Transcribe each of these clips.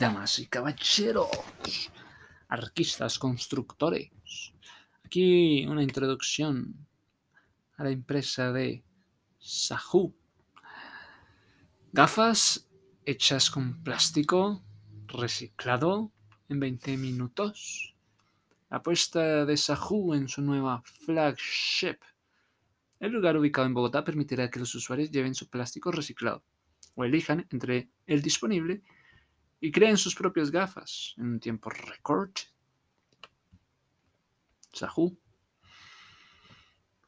damas y caballeros, arquistas, constructores. Aquí una introducción a la empresa de Sahu. Gafas hechas con plástico reciclado en 20 minutos. Apuesta de Sahu en su nueva flagship. El lugar ubicado en Bogotá permitirá que los usuarios lleven su plástico reciclado o elijan entre el disponible y creen sus propias gafas en un tiempo récord. Sahu.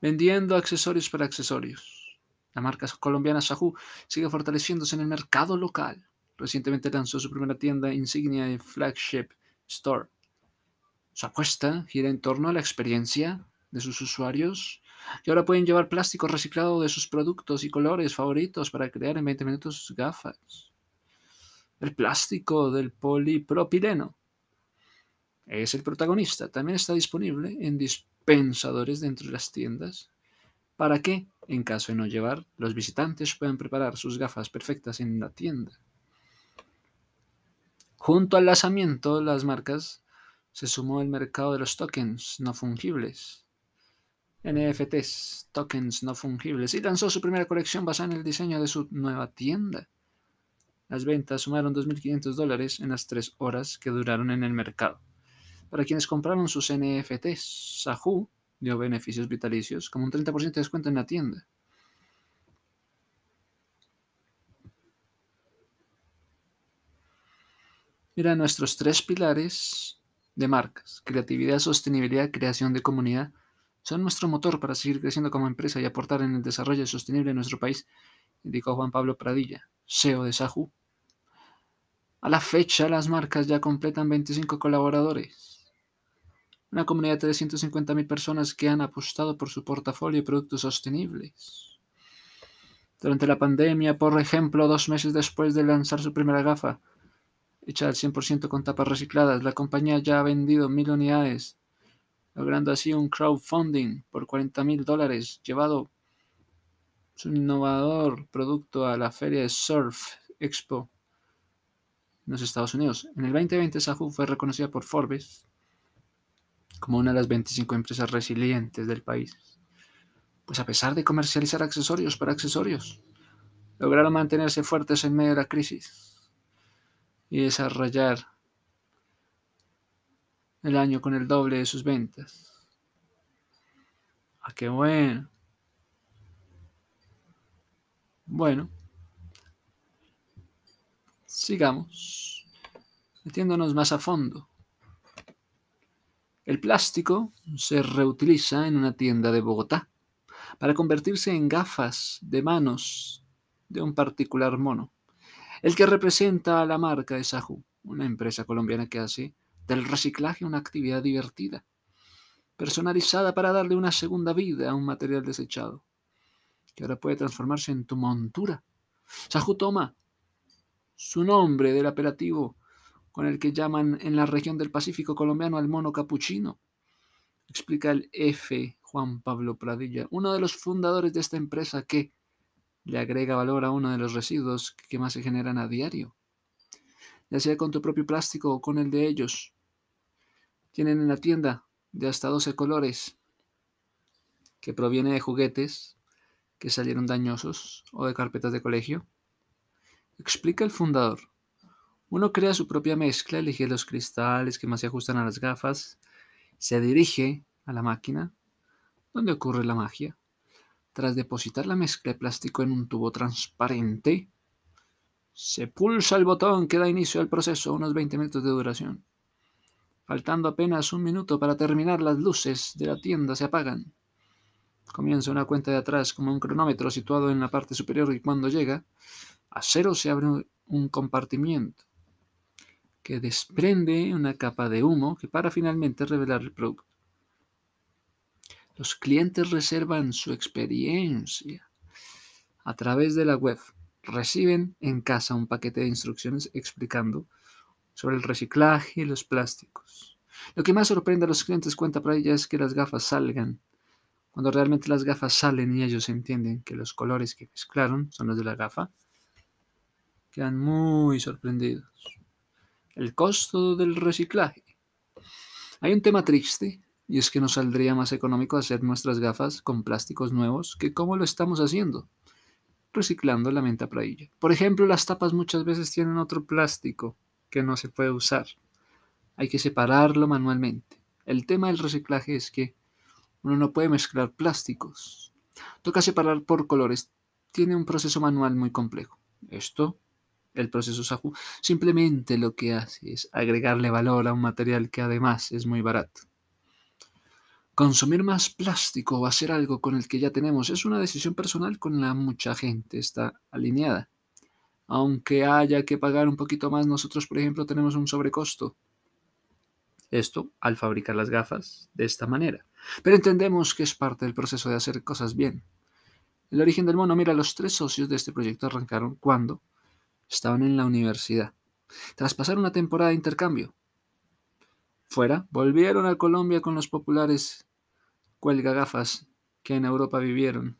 Vendiendo accesorios para accesorios. La marca colombiana Sahu sigue fortaleciéndose en el mercado local. Recientemente lanzó su primera tienda insignia de flagship store. Su apuesta gira en torno a la experiencia de sus usuarios que ahora pueden llevar plástico reciclado de sus productos y colores favoritos para crear en 20 minutos sus gafas el plástico del polipropileno. Es el protagonista. También está disponible en dispensadores dentro de las tiendas para que, en caso de no llevar, los visitantes puedan preparar sus gafas perfectas en la tienda. Junto al lanzamiento, las marcas se sumó el mercado de los tokens no fungibles. NFTs, tokens no fungibles, y lanzó su primera colección basada en el diseño de su nueva tienda. Las ventas sumaron 2.500 dólares en las tres horas que duraron en el mercado. Para quienes compraron sus NFTs, Sahu dio beneficios vitalicios, como un 30% de descuento en la tienda. Mira, nuestros tres pilares de marcas, creatividad, sostenibilidad, creación de comunidad, son nuestro motor para seguir creciendo como empresa y aportar en el desarrollo sostenible de nuestro país, indicó Juan Pablo Pradilla, CEO de Sahu. A la fecha, las marcas ya completan 25 colaboradores. Una comunidad de 350.000 personas que han apostado por su portafolio de productos sostenibles. Durante la pandemia, por ejemplo, dos meses después de lanzar su primera gafa, hecha al 100% con tapas recicladas, la compañía ya ha vendido mil unidades, logrando así un crowdfunding por 40 mil dólares, llevado su innovador producto a la feria de Surf Expo en los Estados Unidos. En el 2020, Sahu fue reconocida por Forbes como una de las 25 empresas resilientes del país. Pues a pesar de comercializar accesorios para accesorios, lograron mantenerse fuertes en medio de la crisis y desarrollar el año con el doble de sus ventas. ¡Ah, qué bueno! Bueno, sigamos. Metiéndonos más a fondo. El plástico se reutiliza en una tienda de Bogotá para convertirse en gafas de manos de un particular mono, el que representa a la marca de Sahu, una empresa colombiana que hace del reciclaje una actividad divertida, personalizada para darle una segunda vida a un material desechado que ahora puede transformarse en tu montura. Sahu toma su nombre del apelativo con el que llaman en la región del Pacífico colombiano al mono capuchino. Explica el F. Juan Pablo Pradilla, uno de los fundadores de esta empresa que le agrega valor a uno de los residuos que más se generan a diario, ya sea con tu propio plástico o con el de ellos. Tienen en la tienda de hasta 12 colores que proviene de juguetes, que salieron dañosos o de carpetas de colegio? Explica el fundador. Uno crea su propia mezcla, elige los cristales que más se ajustan a las gafas, se dirige a la máquina, donde ocurre la magia. Tras depositar la mezcla de plástico en un tubo transparente, se pulsa el botón que da inicio al proceso, unos 20 minutos de duración. Faltando apenas un minuto para terminar, las luces de la tienda se apagan. Comienza una cuenta de atrás como un cronómetro situado en la parte superior y cuando llega a cero se abre un compartimiento que desprende una capa de humo que para finalmente revelar el producto. Los clientes reservan su experiencia a través de la web. Reciben en casa un paquete de instrucciones explicando sobre el reciclaje y los plásticos. Lo que más sorprende a los clientes, cuenta para ella, es que las gafas salgan cuando realmente las gafas salen y ellos entienden que los colores que mezclaron son los de la gafa, quedan muy sorprendidos. el costo del reciclaje. Hay un tema triste, y es que nos saldría más económico hacer nuestras gafas con plásticos nuevos que como lo estamos haciendo, reciclando la menta prailla. Por ejemplo, las tapas muchas veces tienen otro plástico que no se puede usar. Hay que separarlo manualmente. El tema del reciclaje es que uno no puede mezclar plásticos. Toca separar por colores. Tiene un proceso manual muy complejo. Esto, el proceso Sahu, simplemente lo que hace es agregarle valor a un material que además es muy barato. Consumir más plástico o hacer algo con el que ya tenemos es una decisión personal con la mucha gente está alineada. Aunque haya que pagar un poquito más, nosotros, por ejemplo, tenemos un sobrecosto. Esto al fabricar las gafas de esta manera. Pero entendemos que es parte del proceso de hacer cosas bien. El origen del mono, mira, los tres socios de este proyecto arrancaron cuando estaban en la universidad. Tras pasar una temporada de intercambio, fuera, volvieron a Colombia con los populares cuelga gafas que en Europa vivieron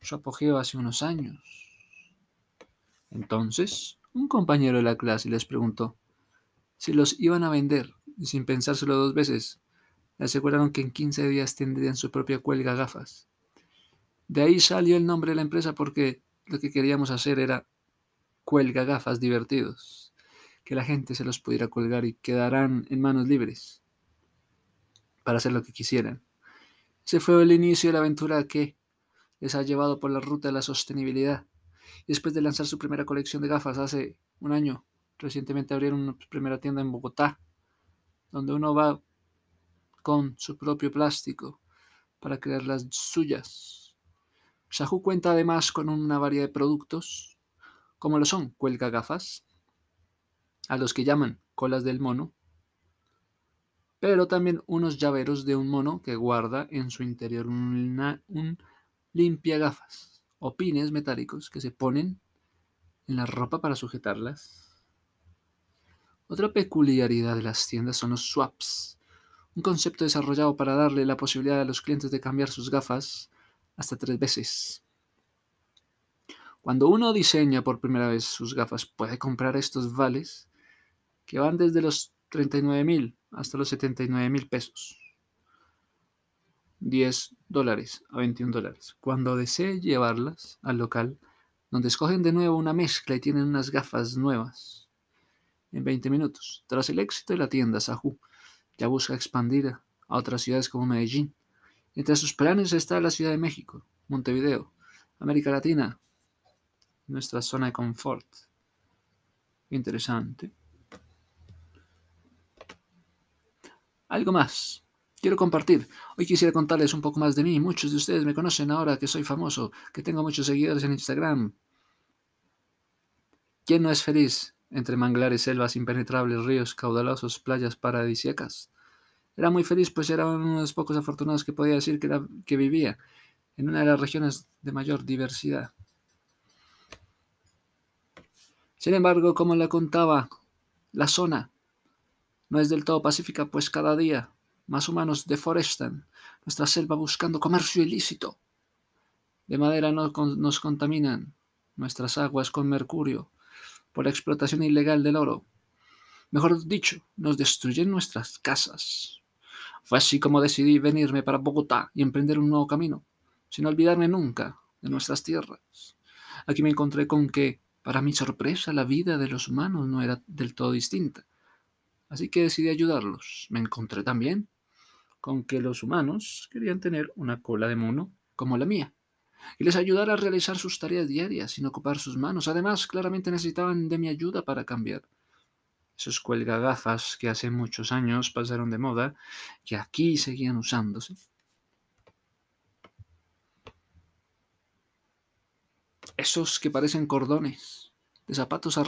su apogeo hace unos años. Entonces, un compañero de la clase les preguntó si los iban a vender y sin pensárselo dos veces, aseguraron que en 15 días tendrían su propia cuelga gafas. De ahí salió el nombre de la empresa porque lo que queríamos hacer era cuelga gafas divertidos que la gente se los pudiera colgar y quedarán en manos libres para hacer lo que quisieran. Ese fue el inicio de la aventura que les ha llevado por la ruta de la sostenibilidad. Después de lanzar su primera colección de gafas hace un año, recientemente abrieron una primera tienda en Bogotá, donde uno va con su propio plástico para crear las suyas. Sahu cuenta además con una variedad de productos, como lo son cuelga gafas, a los que llaman colas del mono, pero también unos llaveros de un mono que guarda en su interior un limpia gafas o pines metálicos que se ponen en la ropa para sujetarlas. Otra peculiaridad de las tiendas son los swaps, un concepto desarrollado para darle la posibilidad a los clientes de cambiar sus gafas hasta tres veces. Cuando uno diseña por primera vez sus gafas, puede comprar estos vales que van desde los 39 mil hasta los 79 mil pesos. 10 dólares a 21 dólares. Cuando desee llevarlas al local, donde escogen de nuevo una mezcla y tienen unas gafas nuevas. En 20 minutos, tras el éxito de la tienda, Sahu ya busca expandir a otras ciudades como Medellín. Entre sus planes está la Ciudad de México, Montevideo, América Latina, nuestra zona de confort. Interesante. Algo más. Quiero compartir. Hoy quisiera contarles un poco más de mí. Muchos de ustedes me conocen ahora que soy famoso, que tengo muchos seguidores en Instagram. ¿Quién no es feliz entre manglares, selvas impenetrables, ríos caudalosos, playas paradisíacas? Era muy feliz, pues era uno de los pocos afortunados que podía decir que, vivía en una de las regiones de mayor diversidad. Sin embargo, como le contaba, la zona no es del todo pacífica, pues cada día más humanos deforestan nuestra selva buscando comercio ilícito. De madera nos contaminan nuestras aguas con mercurio por la explotación ilegal del oro. Mejor dicho, nos destruyen nuestras casas. Fue así como decidí venirme para Bogotá y emprender un nuevo camino, sin olvidarme nunca de nuestras tierras. Aquí me encontré con que, para mi sorpresa, la vida de los humanos no era del todo distinta así que decidí ayudarlos. Me encontré también con que los humanos querían tener una cola de mono como la mía y les ayudar a realizar sus tareas diarias sin ocupar sus manos. Además, claramente necesitaban de mi ayuda para cambiar. Esos cuelgagafas que hace muchos años pasaron de moda y aquí seguían usándose. Esos que parecen cordones de zapatos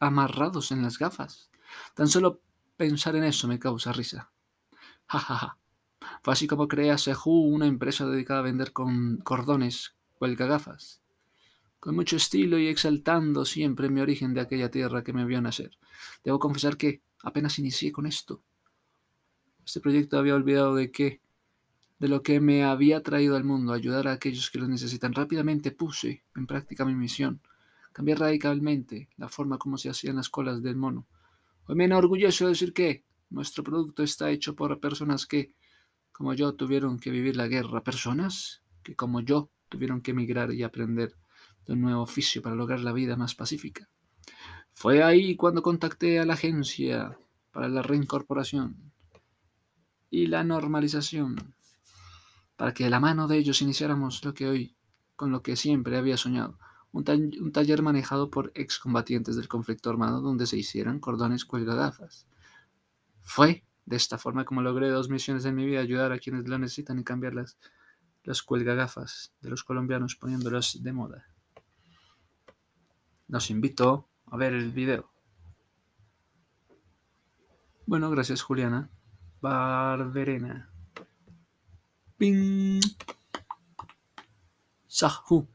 amarrados en las gafas. Tan solo pensar en eso me causa risa. Ja, ja, ja. Fue así como creé a Sehu, una empresa dedicada a vender con cordones, cuelga gafas. Con mucho estilo y exaltando siempre mi origen de aquella tierra que me vio nacer. Debo confesar que apenas inicié con esto. Este proyecto había olvidado de que, de lo que me había traído al mundo, ayudar a aquellos que lo necesitan. Rápidamente puse en práctica mi misión. Cambiar radicalmente la forma como se hacían las colas del mono Hoy me enorgullezo decir que nuestro producto está hecho por personas que, como yo, tuvieron que vivir la guerra. Personas que, como yo, tuvieron que emigrar y aprender un nuevo oficio para lograr la vida más pacífica. Fue ahí cuando contacté a la agencia para la reincorporación y la normalización, para que de la mano de ellos iniciáramos lo que hoy, con lo que siempre había soñado, un, taller manejado por excombatientes del conflicto armado donde se hicieran cordones cuelgagafas. Fue de esta forma como logré dos misiones en mi vida, ayudar a quienes lo necesitan y cambiar las, las cuelgagafas de los colombianos poniéndolas de moda. Nos invito a ver el video. Bueno, gracias Juliana. Barberena. Ping. Sahu.